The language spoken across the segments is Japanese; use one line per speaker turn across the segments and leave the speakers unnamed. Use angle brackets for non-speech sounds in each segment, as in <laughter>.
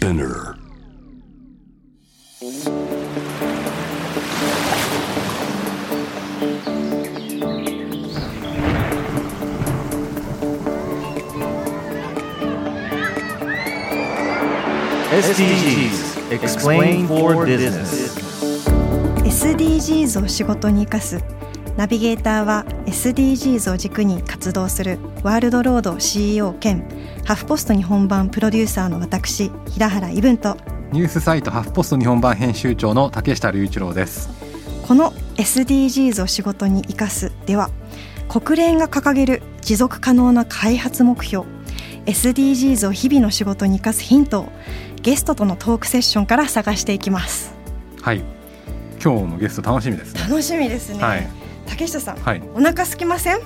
Spinner
SDGs Explain for Business
SDGs を仕事に生かすナビゲーターは SDGs を軸に活動するワールドロード CEO 兼ハフポスト日本版プロデューサーの私平原伊文と
ニュースサイトハフポスト日本版編集長の竹下隆一郎です。
この SDGs を仕事に生かすでは国連が掲げる持続可能な開発目標 SDGs を日々の仕事に生かすヒントをゲストとのトークセッションから探していきます。
はい。今日のゲスト楽しみですね。
楽しみですね、
はい
竹下さん、
はい。
お腹空きません？
好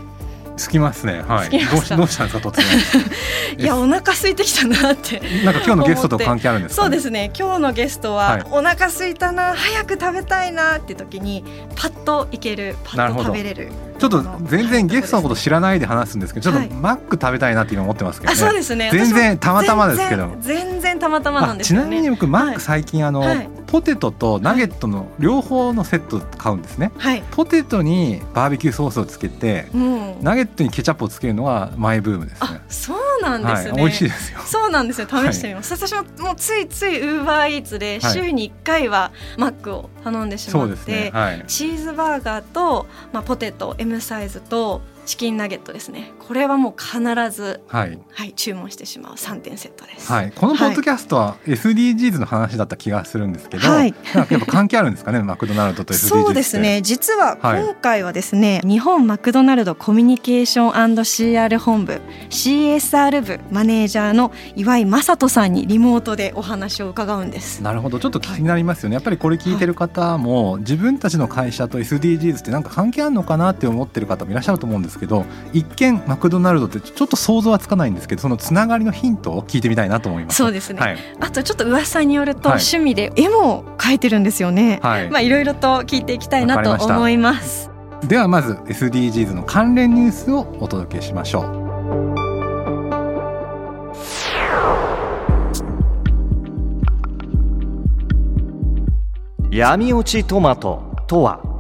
きますね。はい。どうしどうしたんですか突然。<laughs>
いやお腹空いてきたなって。
なんか今日のゲストと関係あるんですか、
そうですね。今日のゲストは、
はい。
お腹空いたな早く食べたいなって時にパッといけるパッと
なるほど。
食べれる
ちょっと全然ゲストのこと知らないで話すんですけどちょっ
はい
とマック食べたいなって今思ってますけど
あ
ね、
そうですね。
全然たまたまですけど。
全然全然たまたまなん
あ
ですよね。
ちなみに僕マッ
はい。
ク最近あの、
はい。
ポテトとナゲットの両方のセット買うんですね。
はい。
ポテトにバーベキューソースをつけて
うん。
ナゲットにケチャップをつけるのはマイブームです
あ
ね
そうなんですね、
はい、美味しいですよ。
そうなんですよ。試してみます、私ももうついついウーバーイーツで
はい。
週に1回はマックを頼んでしまって、
ね。はい。
チーズバーガーと、まあ、ポテト M サイズとチキンナゲットですね。これはもう必ず、
はい。
はい、注文してしまう3点セットです。
はい、このポッドキャストは SDGs の話だった気がするんですけど、
はい。
なんかやっぱ関係あるんですかね？マクドナルドと SDGs
そうですね。実は
はい
今回はですね、日本マクドナルドコミュニケーション &CR 本部 CSR 部マネージャーの岩井正人さんにリモートでお話を伺うんです。
なるほど。ちょっと気になりますよね、やっぱりこれ聞いてる方も、自分たちの会社と SDGs ってなんか関係あるのかなって思ってる方もいらっしゃると思うんですけど一見マクドナルドってちょっと想像はつかないんですけどそのつながりのヒントを聞いてみたいなと思います。
そうですね。
はい、
あとちょっと噂によると、
はい。
趣味で絵も描いてるんですよね。
はい。
まあいろいろと聞いていきたいなと
わかりました。
思います。
ではまず SDGs の関連ニュースをお届けしましょう。
闇落ちトマトとは？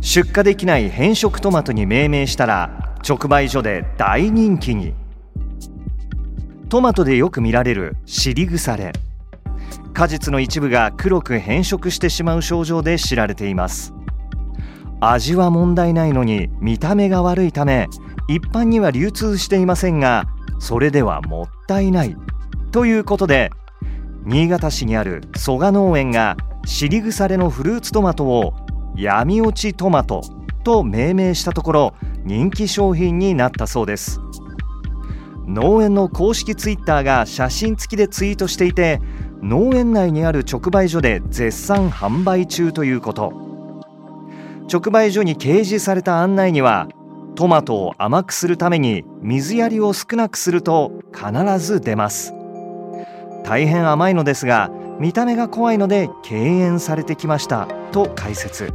出荷できない変色トマトに命名したら直売所で大人気に。トマトでよく見られる尻腐れ。果実の一部が黒く変色してしまう症状で知られています。味は問題ないのに見た目が悪いため一般には流通していませんがそれではもったいない。ということで新潟市にある蘇我農園が尻腐れのフルーツトマトを闇落ちトマトと命名したところ人気商品になったそうです。農園の公式ツイッターが写真付きでツイートしていて農園内にある直売所で絶賛販売中ということ。直売所に掲示された案内にはトマトを甘くするために水やりを少なくすると必ず出ます。大変甘いのですが見た目が怖いので敬遠されてきましたと解説。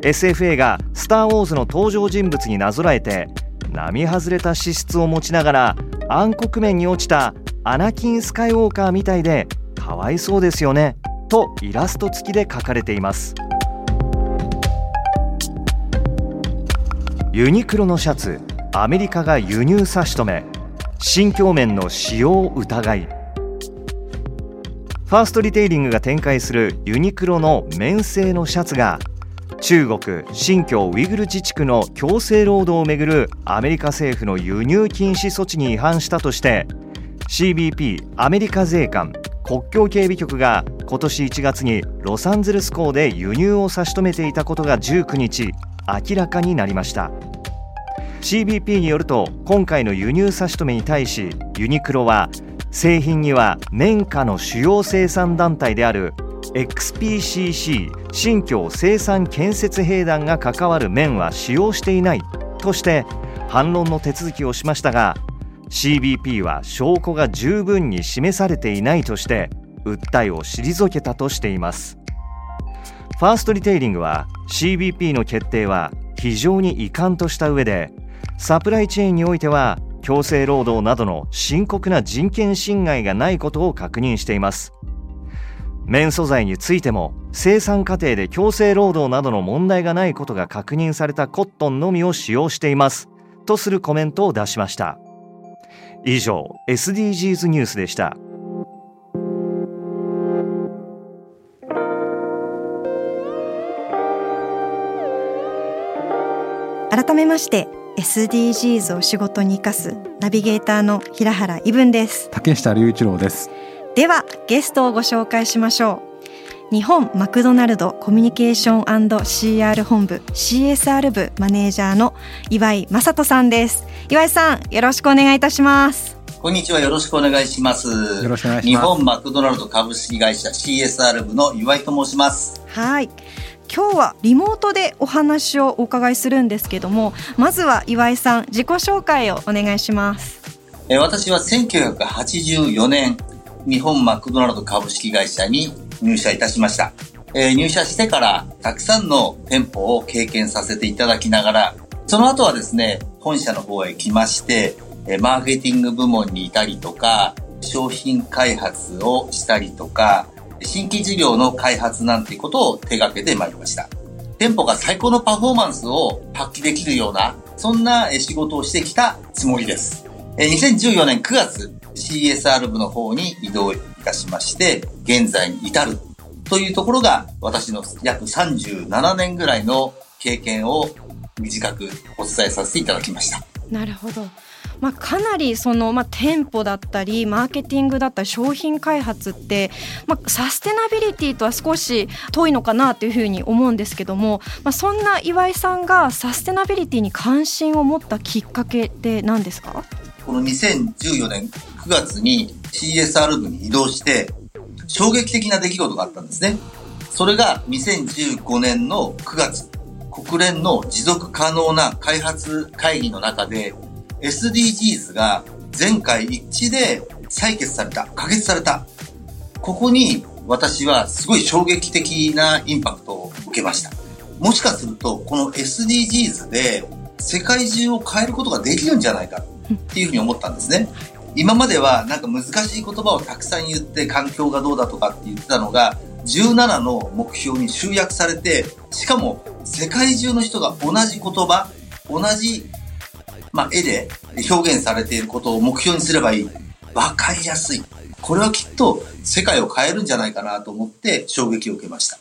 SFA が「スター・ウォーズ」の登場人物になぞらえて並外れた資質を持ちながら暗黒面に落ちたアナキン・スカイウォーカーみたいでかわいそうですよねとイラスト付きで書かれています。ユニクロのシャツアメリカが輸入差し止め。新疆面の使用疑い。ファーストリテイリングが展開するユニクロの綿製のシャツが中国新疆ウイグル自治区の強制労働をめぐるアメリカ政府の輸入禁止措置に違反したとして CBP アメリカ税関国境警備局が今年1月にロサンゼルス港で輸入を差し止めていたことが19日明らかになりました。CBP によると今回の輸入差し止めに対しユニクロは製品には綿花の主要生産団体である XPCC 新疆生産建設兵団が関わる綿は使用していないとして反論の手続きをしましたが CBP は証拠が十分に示されていないとして訴えを退けたとしています。ファーストリテイリングは CBP の決定は非常に遺憾とした上でサプライチェーンにおいては強制労働などの深刻な人権侵害がないことを確認しています。綿素材についても生産過程で強制労働などの問題がないことが確認されたコットンのみを使用しています。とするコメントを出しました。以上 SDGs ニュースでした。
改めまして SDGs を仕事に生かすナビゲーターの平原伊文です。
竹下隆一郎です。
ではゲストをご紹介しましょう。日本マクドナルドコミュニケーション &CR 本部 CSR 部マネージャーの岩井正人さんです。岩井さんよろしくお願いいたします。
こんにちはよろしくお願いします。
よろしくお願いします。
日本マクドナルド株式会社 CSR 部の岩井と申します。
はい今日はリモートでお話をお伺いするんですけどもまずは岩井さん自己紹介をお願いします。
私は1984年日本マクドナルド株式会社に入社いたしました、え入社してからたくさんの店舗を経験させていただきながらその後はですね本社の方へ来ましてマーケティング部門にいたりとか商品開発をしたりとか新規事業の開発なんてことを手掛けてまいりました店舗が最高のパフォーマンスを発揮できるような、そんな仕事をしてきたつもりです。2014年9月、CSR 部の方に移動いたしまして、現在に至るというところが、私の約37年ぐらいの経験を短くお伝えさせていただきました。
なるほど。まあ、かなりその、まあ、店舗だったりマーケティングだったり商品開発って、まあ、サステナビリティとは少し遠いのかなというふうに思うんですけども、まあ、そんな岩井さんがサステナビリティに関心を持ったきっかけって何ですか？
この2014年9月に CSR 部に移動して、衝撃的な出来事があったんですね。それが2015年の9月、国連の持続可能な開発会議の中で、SDGs が全会一致で採決された、可決された。ここに私はすごい衝撃的なインパクトを受けました。もしかすると、この SDGs で世界中を変えることができるんじゃないかっていうふうに思ったんですね。今まではなんか難しい言葉をたくさん言って環境がどうだとかって言ってたのが17の目標に集約されてしかも世界中の人が同じ言葉同じ、まあ、絵で表現されていることを目標にすればいい。わかりやすい。これはきっと世界を変えるんじゃないかなと思って衝撃を受けました。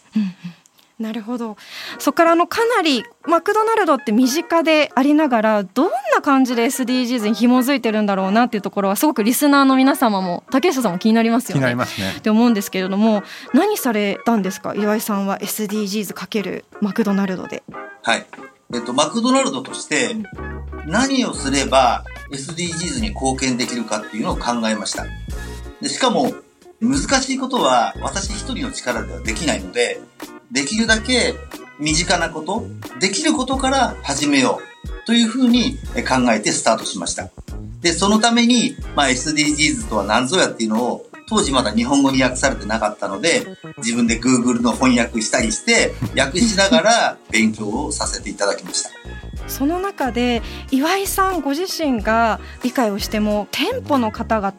なるほど。そこからあのかなりマクドナルドって身近でありながらどんな感じで SDGs に紐づいてるんだろうなっていうところはすごくリスナーの皆様も竹下さんも気になりますよ
気になり
ね。
ますね。
って思うんですけれども何されたんですか？岩井さんは SDGs× マクドナルドで。
はい。えっと、マクドナルドとして何をすれば SDGs に貢献できるかっていうのを考えました。でしかも、難しいことは私一人の力ではできないので、できるだけ身近なこと、できることから始めようというふうにえ考えてスタートしました。で、そのために、まあ、SDGs とは何ぞやっていうのを当時まだ日本語に訳されてなかったので、自分で Google の翻訳したりして、<laughs> 訳しながら勉強をさせていただきました。
その中で岩井さんご自身が理解をしても店舗の方々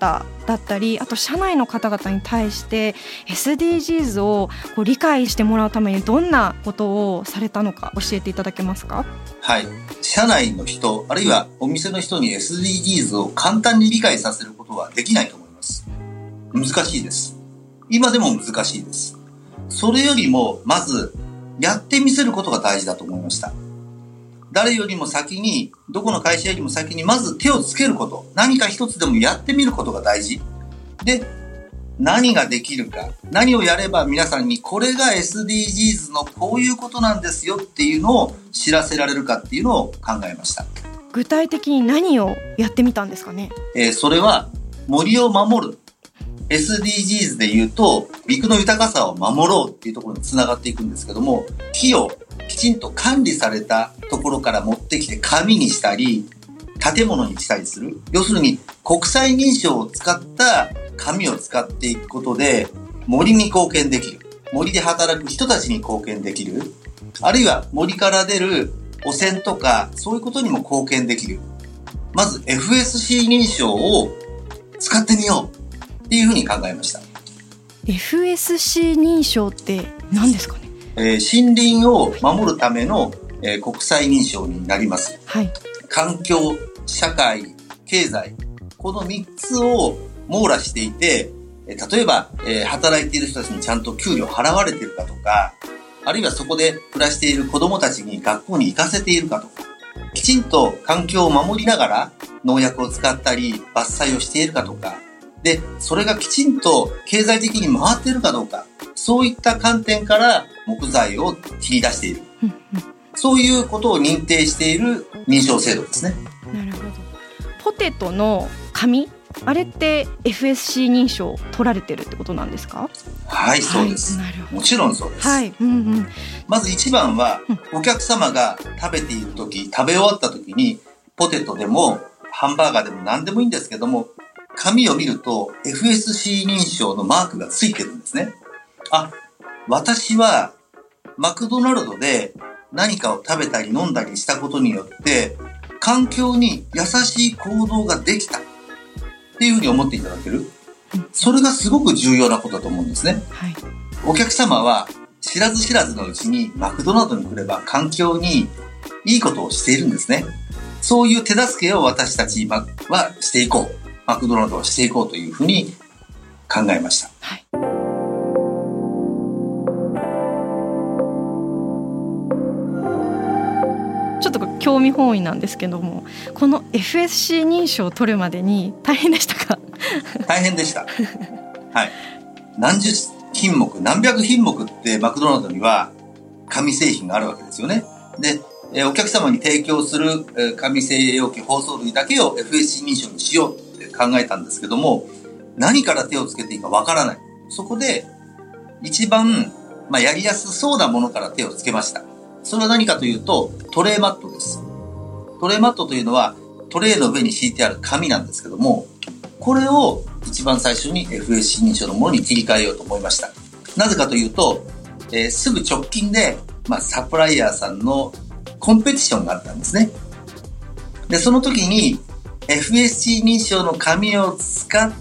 だったりあと社内の方々に対して SDGs をこう理解してもらうためにどんなことをされたのか教えていただけますか？
はい。社内の人、あるいはお店の人に SDGs を簡単に理解させることはできないと思います。難しいです。今でも難しいです。それよりも、まず、やってみせることが大事だと思いました。誰よりも先に、どこの会社よりも先に、まず手をつけること。何か一つでもやってみることが大事。で、何ができるか。何をやれば皆さんに、これが SDGs のこういうことなんですよっていうのを知らせられるかっていうのを考えました。
具体的に何をやってみたんですかね？
えーそれは森を守る。SDGs で言うと、陸の豊かさを守ろうっていうところにつながっていくんですけども、木をきちんと管理されたところから持ってきて紙にしたり、建物にしたりする。要するに国際認証を使った紙を使っていくことで森に貢献できる。森で働く人たちに貢献できる。あるいは森から出る汚染とかそういうことにも貢献できる。まず FSC 認証を使ってみようっていうふうに考えました。
FSC 認証って何ですかね？
えー森林を守るための、えー国際認証になります。
はい
環境、社会、経済、この3つを網羅していて、えー例えば、えー働いている人たちにちゃんと給料払われているかとか、あるいはそこで暮らしている子供たちに学校に行かせているかとか、きちんと環境を守りながら農薬を使ったり伐採をしているかとか、で、それがきちんと経済的に回っているかどうか、そういった観点から木材を切り出している。
うん
そういうことを認定している認証制度ですね。
うんなるほどポテトの紙？あれって FSC 認証取られてるってことなんですか？
はい、そうです。
はい、なるほど
もちろんそうです。
はい、うんうん、
まず一番は、お客様が食べているとき、食べ終わったときに、ポテトでも、ハンバーガーでも何でもいいんですけども、紙を見ると FSC 認証のマークがついてるんですね。あ、私はマクドナルドで何かを食べたり飲んだりしたことによって、環境に優しい行動ができたっていうふうに思っていただける。それがすごく重要なことだと思うんですね。
はい
お客様は知らず知らずのうちにマクドナルドに来れば環境にいいことをしているんですね。そういう手助けを私たちはしていこう。マクドナルドはしていこうというふうに考えました。
はいちょっと興味本位なんですけどもこの FSC 認証を取るまでに大変でしたか？<laughs> <laughs>
大変でした。はい。何十品目、何百品目ってマクドナルドには紙製品があるわけですよね。で、えーお客様に提供するえー紙製容器、包装類だけを FSC 認証にしよう考えたんですけども、何から手をつけていいかわからない。そこで、一番、まあ、やりやすそうなものから手をつけました。それは何かというと、トレーマットです。トレーマットというのは、トレーの上に敷いてある紙なんですけども、これを一番最初に FSC 認証のものに切り替えようと思いました。なぜかというと、えーすぐ直近で、まあ、サプライヤーさんのコンペティションがあったんですね。で、その時に FSC 認証の紙を使っ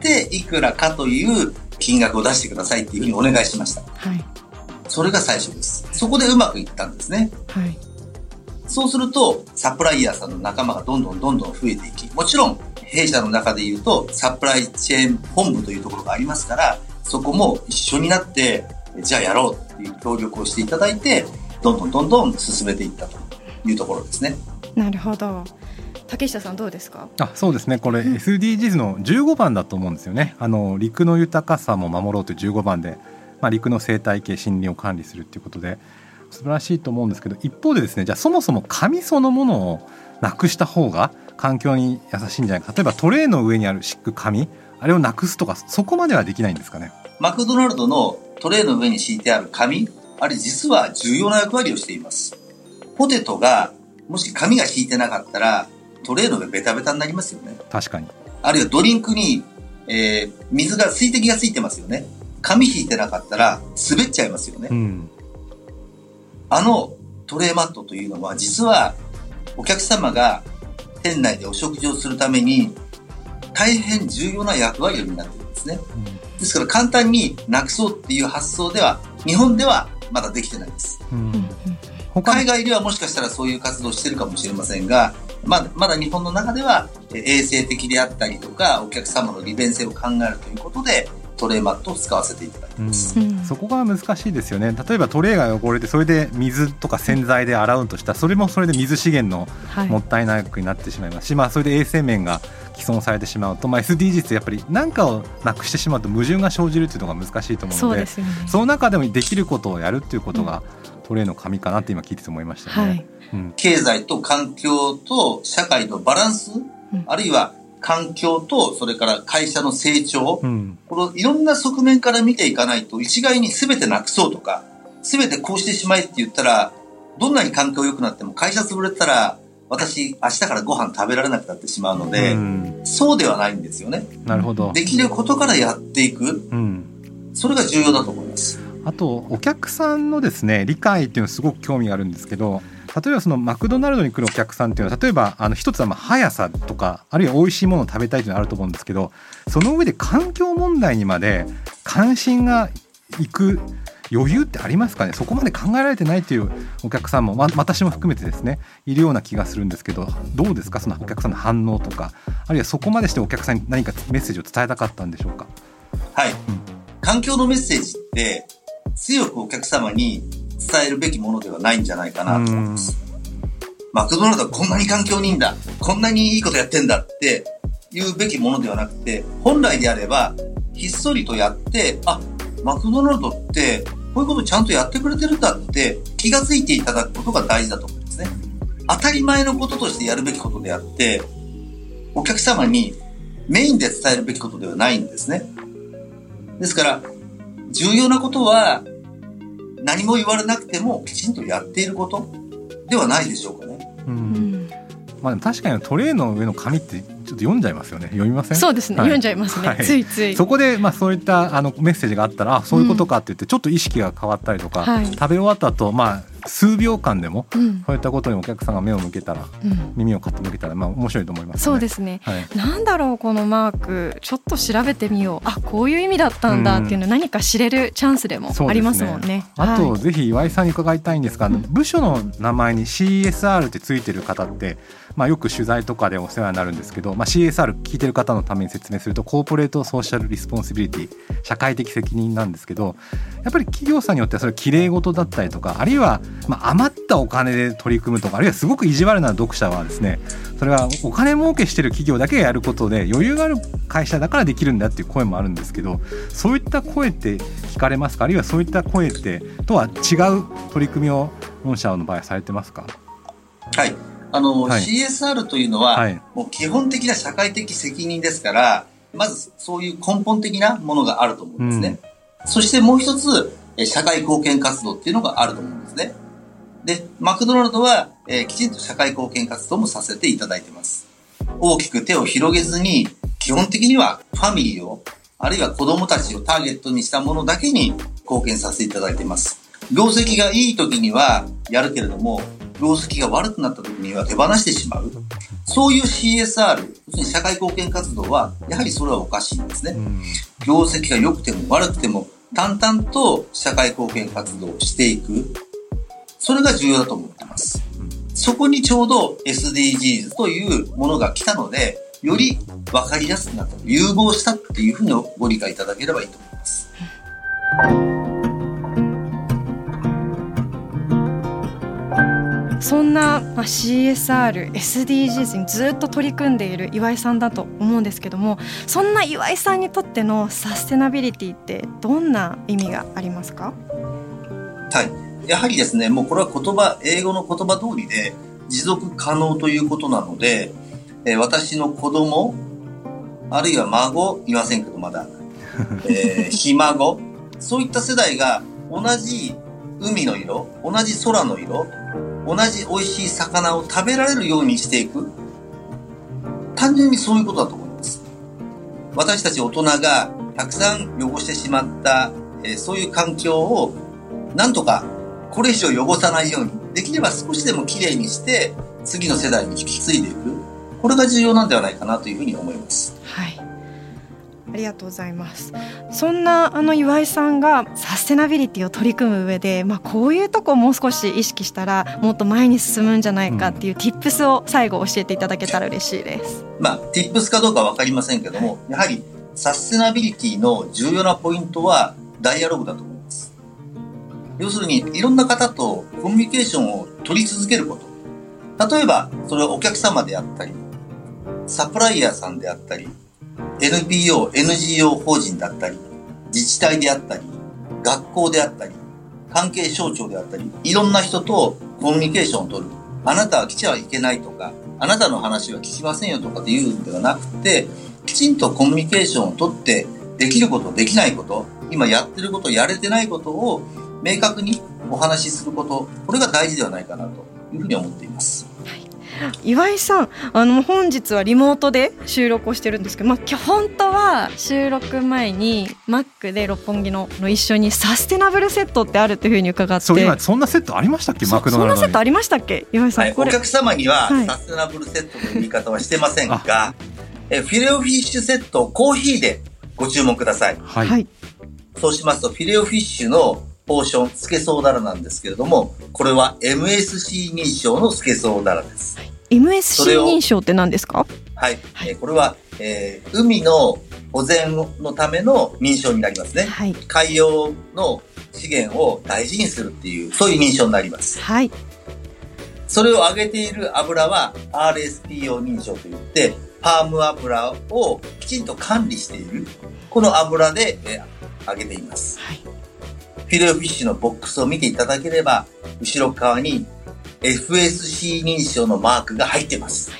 ていくらかという金額を出してくださいっていうふうにお願いしました。
はい
それが最初です。そこでうまくいったんですね。
はい
そうすると、サプライヤーさんの仲間がどんどんどんどん増えていき、もちろん、弊社の中で言うと、サプライチェーン本部というところがありますから、そこも一緒になって、じゃあやろうっていう協力をしていただいて、どんどんどんどん進めていったというところですね。
なるほど竹下さんどうですか？
あそうですね。これ SDGs の15番だと思うんですよね。あの陸の豊かさも守ろうという15番で、まあ、陸の生態系森林を管理するっていうことで素晴らしいと思うんですけど一方でですねじゃあそもそも紙そのものをなくした方が環境に優しいんじゃないか。例えばトレーの上にある敷く紙あれをなくすとかそこまではできないんですかね。
マクドナルドのトレーの上に敷いてある紙、あれ実は重要な役割をしています。ポテトが、もし紙が敷いてなかったら、トレーの上ベタベタになりますよね。
確かに
あるいはドリンクに、えー水が、水滴がついてますよね。紙引いてなかったら滑っちゃいますよね。
うん
あのトレーマットというのは実はお客様が店内でお食事をするために大変重要な役割を担っているんですね。ですから簡単になくそうっていう発想では日本ではまだできてないです。
うん
海外ではもしかしたらそういう活動をしてるかもしれませんが、まだまだ日本の中ではえー衛生的であったりとかお客様の利便性を考えるということでトレーマットを使わせていただいています。
うん。
そこが難しいですよね。例えばトレーが汚れてそれで水とか洗剤で洗うとしたらそれもそれで水資源の
はい。
もったいなくなってしまいますし、まあ、それで衛生面が既存されてしまうと、まあ、SDGs ってやっぱり何かをなくしてしまうと矛盾が生じるっていうのが難しいと思うので
そうですよね。
その中でもできることをやるっていうことが、トレーの紙かなって今聞いてて思いましたね。
はい。
うん
経済と環境と社会のバランス、
ん
あるいは環境とそれから会社の成長、
うん
このいろんな側面から見ていかないと一概に全てなくそうとか、全てこうしてしまえって言ったら、どんなに環境良くなっても会社潰れたら、私明日からご飯食べられなくなってしまうので、
うん
そうではないんですよね。
なるほど、
できることからやっていく。
うん、
それが重要だと思います。
あとお客さんのですね理解っていうのすごく興味があるんですけど例えばそのマクドナルドに来るお客さんっていうのは例えばあの一つはまあ速さとかあるいは美味しいものを食べたいというのがあると思うんですけどその上で環境問題にまで関心がいく余裕ってありますかね？そこまで考えられてないというお客さんも、ま、私も含めてですねいるような気がするんですけどどうですか？そのお客さんの反応とか。あるいはそこまでしてお客さんに何かメッセージを伝えたかったんでしょうか？
はい、環境のメッセージって強くお客様に伝えるべきものではないんじゃないかなと思います。マクドナルドはこんなに環境にいいんだ、こんなにいいことやってんだって言うべきものではなくて、本来であれば、ひっそりとやって、あ、マクドナルドって、こういうことちゃんとやってくれてるんだって気がついていただくことが大事だと思うんですね。当たり前のこととしてやるべきことであって、お客様にメインで伝えるべきことではないんですね。ですから、重要なことは、何も言われなくてもきちんとやっていることではないでしょうかね。
う
うん。ん
まあ、確かにトレイの上の紙ってちょっと読んじゃいますよね読みません？
そうですね、
はい。
読んじゃいますね、
はい。
ついつい。
そこでまあそういったあのメッセージがあったらあそういうことかって言ってちょっと意識が変わったりとか、
はい。
食べ終わった後まあ数秒間でも
うん。
そういったことにお客さんが目を向けたら
うん。
耳を傾けたらまあ面白いと思います、ね、
そうですね。
はい、
なんだろうこのマーク。ちょっと調べてみよう。あこういう意味だったんだっていうの何か知れるチャンスでもありますもんね。
あと、
はい。
ぜひ岩井さんに伺いたいんですが、部署の名前に CSR ってついてる方って、まあ、よく取材とかでお世話になるんですけど、まあ、CSR 聞いてる方のために説明すると Corporate Social Responsibility 社会的責任なんですけどやっぱり企業さんによってはそれきれい事だったりとかあるいはまあ余ったお金で取り組むとかあるいはすごく意地悪な読者はですねそれはお金儲けしてる企業だけがやることで余裕がある会社だからできるんだっていう声もあるんですけどそういった声って聞かれますか？あるいはそういった声ってとは違う取り組みを御社の場合されてますか？
はい。あの、
はい
CSR というのは、
はい
もう基本的な社会的責任ですから、まずそういう根本的なものがあると思うんですね。そしてもう一つ、え社会貢献活動っていうのがあると思うんですね。で、マクドナルドは、えーきちんと社会貢献活動もさせていただいてます。大きく手を広げずに、基本的にはファミリーを、あるいは子供たちをターゲットにしたものだけに貢献させていただいています。業績がいい時にはやるけれども、業績が悪くなった時には手放してしまう。そういう CSR、要するに社会貢献活動は、やはりそれはおかしいんですね。
うん
業績が良くても悪くても淡々と社会貢献活動をしていく。それが重要だと思っています。そこにちょうど SDGs というものが来たので、より分かりやすくなった、融合したっていうふうにご理解いただければいいと思います。
そんな、まあ、CSR、SDGs にずっと取り組んでいる岩井さんだと思うんですけどもそんな岩井さんにとってのサステナビリティってどんな意味がありますか？
はい。やはりですね、もうこれは言葉、英語の言葉通りで持続可能ということなので、えー私の子供、あるいは孫、いませんけどまだ、えー <laughs> ひ孫、そういった世代が同じ海の色、同じ空の色、同じ美味しい魚を食べられるようにしていく。単純にそういうことだと思います。私たち大人がたくさん汚してしまった、えそういう環境をなんとかこれ以上汚さないように、できれば少しでもきれいにして、次の世代に引き継いでいく。これが重要なんではないかなというふうに思います。
はいありがとうございますそんなあの岩井さんがサステナビリティを取り組む上で、まあ、こういうとこをもう少し意識したらもっと前に進むんじゃないかっていう tips を最後教えていただけたら嬉しいです。
まあ、tips かどうかわかりませんけども、やはりサステナビリティの重要なポイントはダイアログだと思います。要するに、いろんな方とコミュニケーションを取り続けること。例えば、それはお客様であったり、サプライヤーさんであったり、NPO、NGO 法人だったり、自治体であったり、学校であったり、関係省庁であったり、いろんな人とコミュニケーションを取る。あなたは来ちゃいけないとか、あなたの話は聞きませんよとかっていうんではなくて、きちんとコミュニケーションを取って、できること、できないこと、今やってること、やれてないことを明確にお話しすること、これが大事ではないかなというふうに思っています。
岩井さんあの本日はリモートで収録をしてるんですけど、まあ、今日本当は収録前にマックで六本木のの一緒にサステナブルセットってあるっていうふうに伺って。
そう今そんなセットありましたっけ？マクドナルド
そんなセットありましたっけ？岩井さん、
はい、
これ。
お客様には
はい。
サステナブルセットの言い方はしてませんが、えフィレオフィッシュセットをコーヒーでご注文ください。
はい、
はい。
そうしますと、フィレオフィッシュのポーション、スケソウダラなんですけれども、これは MSC 認証のスケソウダラです。そ
MSC 認証って何ですか？
はい。
はい
えーこれは、えー海の保全のための認証になりますね。
はい
海洋の資源を大事にするっていう、そういう認証になります。
はい
それを揚げている油は RSPO 認証といって、パーム油をきちんと管理している、この油で、えー揚げています。
はい
フィレオフィッシュのボックスを見ていただければ、後ろ側に FSC 認証のマークが入ってます。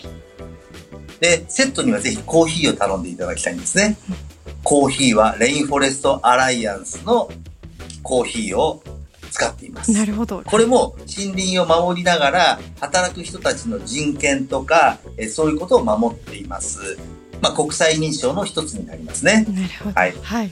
で、セットにはぜひコーヒーを頼んでいただきたいんですね。コーヒーはレインフォレストアライアンスのコーヒーを使っています。
なるほど
これも森林を守りながら働く人たちの人権とか、えそういうことを守っています。まあ、国際認証の一つになりますね。
なるほど。
はい。
はい、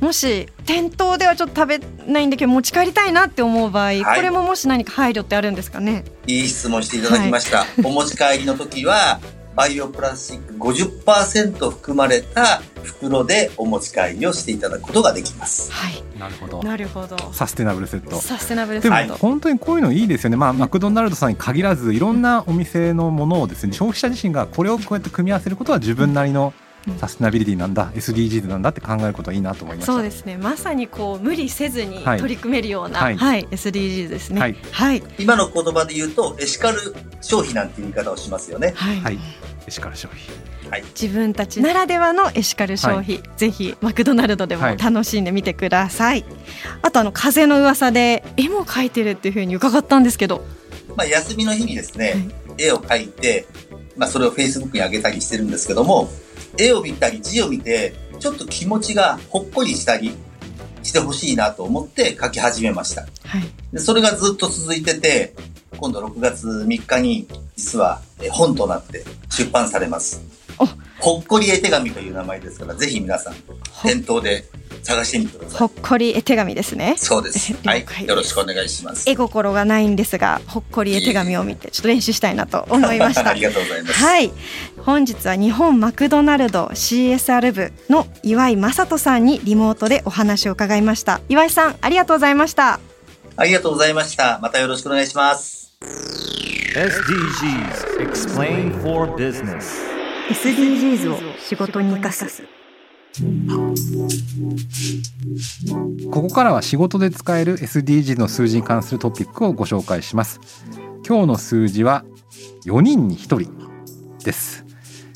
もし店頭ではちょっと食べないんだけど持ち帰りたいなって思う場合、
はい。
これももし何か配慮ってあるんですかね？
いい質問していただきました。お持ち帰りの時は、バイオプラスチック50%含まれた袋でお持ち帰りをしていただくことができます。
はい。
なるほど。
なるほど。
サステナブルセット。
サステナブルセ
でも
ット、
本当にこういうのいいですよね、まあ、マクドナルドさんに限らずいろんなお店のものをですね消費者自身がこれをこうやって組み合わせることは自分なりの
うん
サステナビリティなんだ SDGs なんだって考えることはいいなと思いました。
そうですね。まさにこう無理せずに
はい。
取り組めるような、
は
はいい SDGs ですね。
はい。
はい。
今の言葉で言うと、エシカル消費なんていう言い方をしますよね。
はい。
はい。エシカル消費。
自分たちならではのエシカル消費、ぜひマクドナルドでも
はい。
楽しんでみてください、あとあの風の噂で絵も描いてるっていうふうに伺ったんですけど。
まあ、休みの日にですね、
はい。
絵を描いて、まあ、それを Facebook に上げたりしてるんですけども、絵を見たり字を見て、ちょっと気持ちがほっこりしたりしてほしいなと思って描き始めました。
はい
でそれがずっと続いてて、今度6月3日に実はえ本となって出版されます
お。
ほっこり絵手紙という名前ですから、ぜひ皆さん
ほ
店頭で探してみてください
ほっ。こり絵手紙ですね
そうです。<laughs>
了
はい。よろしくお願いします。
絵心がないんですがほっこり絵手紙を見てちょっと練習したいなと思いまし <laughs>
あ
た
りがとうございます。
はい本日は日本マクドナルド CSR 部の岩井正人さんにリモートでお話を伺いました岩井さんありがとうございました
ありがとうございました。またよろしくお願いします。
SDGs Explain for Business
SDGs を仕事に生かす。
ここからは仕事で使える SDGs の数字に関するトピックをご紹介します。今日の数字は4人に1人です。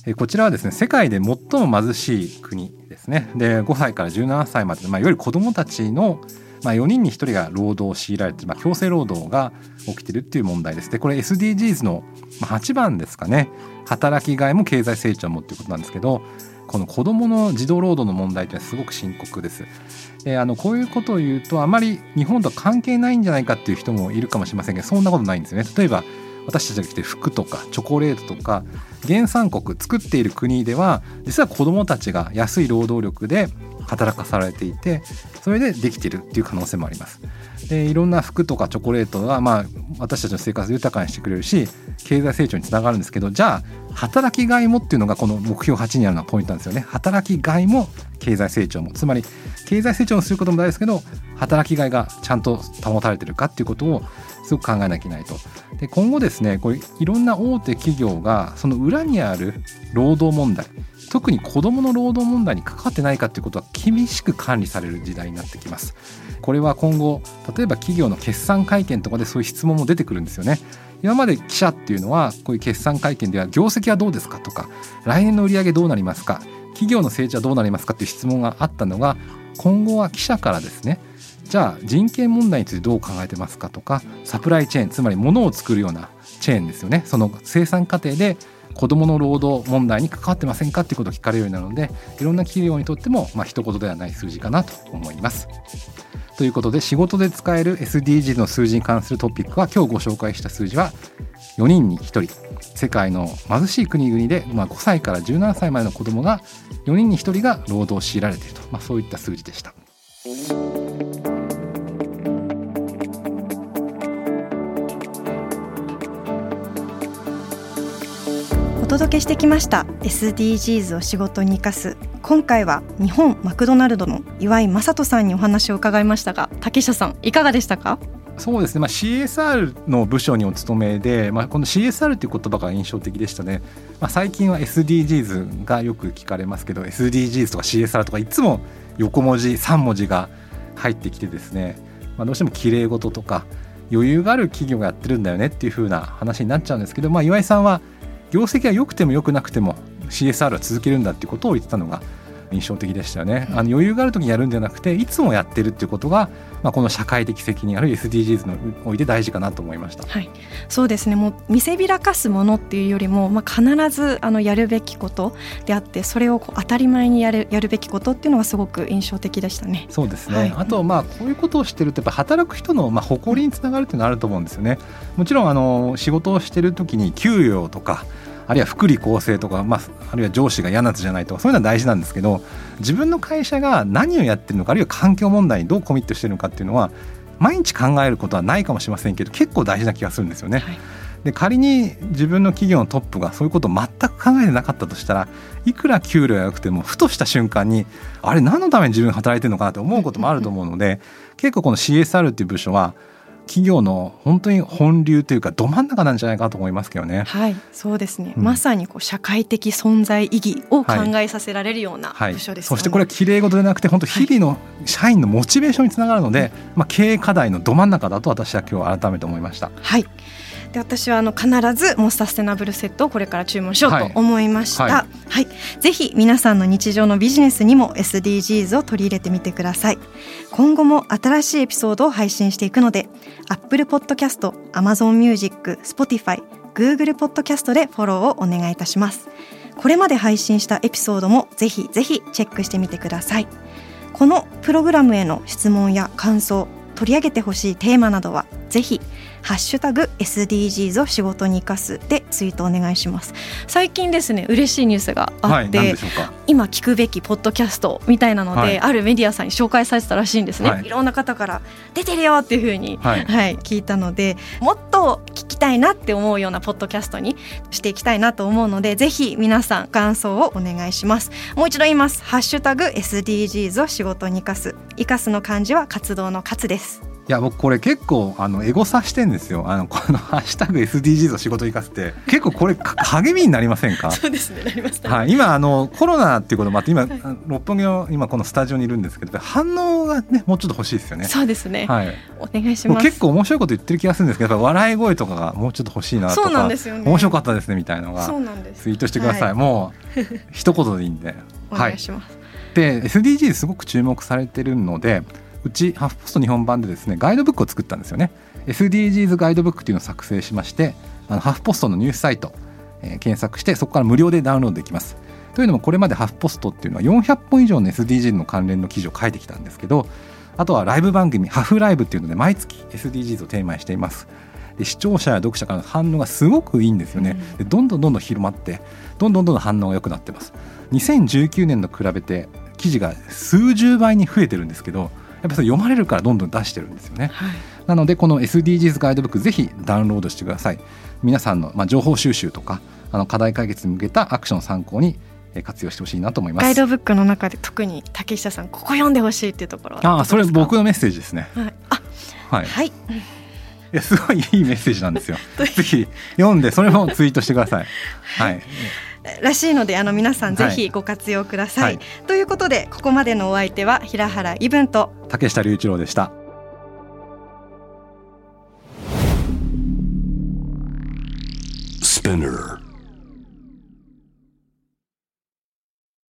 えこちらはですね世界で最も貧しい国ですね。で5歳から17歳まで、まあ、いわゆる子どもたちの、まあ、4人に1人が労働を強いられて、まあ、強制労働が起きてるっていう問題です。でこれ SDGs のまあ8番ですかね。働きがいも経済成長もっていうことなんですけどこの子どもの児童労働の問題というのはすごく深刻です。であのこういうことを言うとあまり日本とは関係ないんじゃないかっていう人もいるかもしれませんけどそんなことないんですよね。例えば私たちが着て服とかチョコレートとか原産国作っている国では実は子どもたちが安い労働力で働かされていてそれでできてるっていう可能性もあります。でいろんな服とかチョコレートが、まあ、私たちの生活を豊かにしてくれるし経済成長につながるんですけどじゃあ働きがいもっていうのがこの目標8にあるのはポイントなんですよね。働きがいも経済成長もつまり経済成長をすることも大事ですけど働きがいがちゃんと保たれてるかっていうことをすごく考えなきゃいけないと。で今後ですねこれいろんな大手企業がその裏にある労働問題特に子どもの労働問題に関わってないかっていうことは厳しく管理される時代になってきます。これは今後例えば企業の決算会見とかでそういう質問も出てくるんですよね。今まで記者っていうのはこういう決算会見では業績はどうですかとか来年の売り上げどうなりますか企業の成長はどうなりますかっていう質問があったのが今後は記者からですねじゃあ人権問題についてどう考えてますかとかサプライチェーンつまり物を作るようなチェーンですよねその生産過程で子どもの労働問題に関わってませんかっていうことを聞かれるようになるのでいろんな企業にとってもまあ一言ではない数字かなと思います。ということで仕事で使える SDGs の数字に関するトピックは今日ご紹介した数字は4人に1人。世界の貧しい国々で、まあ、5歳から17歳までの子どもが4人に1人が労働を強いられていると、まあ、そういった数字でした。
お届けしてきました。SDGs を仕事に生かす。今回は日本マクドナルドの岩井正人さんにお話を伺いましたが竹下さんいかがでしたか？
そうですね、まあ、CSR の部署にお勤めで、まあ、この CSR という言葉が印象的でしたね、まあ、最近は SDGs がよく聞かれますけど SDGs とか CSR とかいつも横文字3文字が入ってきてですね、まあ、どうしてもきれい事とか余裕がある企業がやってるんだよねっていう風な話になっちゃうんですけど、まあ、岩井さんは業績が良くても良くなくても CSR は続けるんだっていうことを言ってたのが印象的でしたよね。あの余裕がある時にやるんじゃなくていつもやってるっていうことが、まあ、この社会的責任あるいは SDGs のおいて大事かなと思いました。
はい、そうですねもう見せびらかすものっていうよりも、まあ、必ずあのやるべきことであってそれをこう当たり前にやるやるべきことっていうのがすごく印象的でしたね。
そうですね、
はい
あとまあこういうことをしてるとやっぱ働く人のまあ誇りにつながるっていうのはあると思うんですよね。もちろんあの仕事をしてる時に給与とかあるいは福利厚生とか、まあ、あるいは上司が嫌なやつじゃないとかそういうのは大事なんですけど自分の会社が何をやってるのかあるいは環境問題にどうコミットしてるのかっていうのは毎日考えることはないかもしれませんけど結構大事な気がするんですよね。
はい
で仮に自分の企業のトップがそういうことを全く考えてなかったとしたらいくら給料が良くてもふとした瞬間にあれ何のために自分働いてるのかなって思うこともあると思うので結構この CSR っていう部署は企業の本当に本流というかど真ん中なんじゃないかと思いますけどね。
はい、そうですね、
うん
まさにこう社会的存在意義を考えさせられるような
はい、
部署ですよね、
そしてこれは綺麗事でなくて本当日々の社員のモチベーションにつながるので、まあ、経営課題のど真ん中だと私は今日改めて思いました。
はい。で私はあの必ずもうサステナブルセットをこれから注文しよう
はい
と思いました。は
はいい、
ぜひ皆さんの日常のビジネスにも SDGs を取り入れてみてください。今後も新しいエピソードを配信していくので、Apple Podcast、Amazon Music、Spotify、Google Podcast でフォローをお願いいたします。これまで配信したエピソードもぜひぜひチェックしてみてください。このプログラムへの質問や感想、取り上げてほしいテーマなどはぜひハッシュタグ SDGs を仕事に生かすでツイートお願いします。最近ですね嬉しいニュースがあ
はい、
って、
何でしょうか？
今聞くべきポッドキャストみたいなので、
はい。
あるメディアさんに紹介されてたらしいんですね、
はい。
い、ろんな方から出てるよっていうふうに、
は
はいい聞いたのでもっと聞きたいなって思うようなポッドキャストにしていきたいなと思うのでぜひ皆さん感想をお願いします。もう一度言います。ハッシュタグ SDGs を仕事に生かす。生かすの漢字は活動の活です
いや僕これ結構あのエゴサしてんですよ。あのこの「<laughs> ハッシュタグ #SDGs を仕事に生かす」って。結構これか励みになりませんか？
そうですねなりました。
はい、今あのコロナっていうこともあって今六本木の今このスタジオにいるんですけど反応がねもうちょっと欲しいですよね。
そうですね、
はい、
お願いします。
結構面白いこと言ってる気がするんですけど笑い声とかがもうちょっと欲しいなと
そうなん
か
ですよね。
面白かったですねみたいなのが
そうなんです
ツイートしてください、
はい。
もう <laughs> 一言でいいんで。
お
はい。
願いします、
で SDGs すごく注目されてるのでうちハーフポスト日本版でですねガイドブックを作ったんですよね。SDGs ガイドブックっていうのを作成しましてあのハーフポストのニュースサイト、えー検索してそこから無料でダウンロードできます。というのもこれまでハーフポストっていうのは400本以上の SDGs の関連の記事を書いてきたんですけどあとはライブ番組ハフライブっていうので毎月 SDGs をテーマにしています。で視聴者や読者からの反応がすごくいいんですよね、でどんどんどんどん広まってどんどんどんどん反応が良くなってます。2019年と比べて記事が数十倍に増えてるんですけどぱりそれ読まれるからどんどん出してるんですよね。
はい。
なのでこの SDGs ガイドブックぜひダウンロードしてください。皆さんのまあ情報収集とかあの課題解決に向けたアクションを参考にえー活用してほしいなと思います。
ガイドブックの中で特に竹下さんここ読んでほしいっていうところ
ああそれ僕のメッセージですね。
はい、あ
はい。
はい。
いやすごいいいメッセージなんですよ。<laughs> ぜひ読んでそれもツイートしてください。はい
らしいのであの皆さんぜ
はい。
ひご活用ください、
はい。
ということでここまでのお相手は平原イブンと
竹下隆一郎でした。
Spinner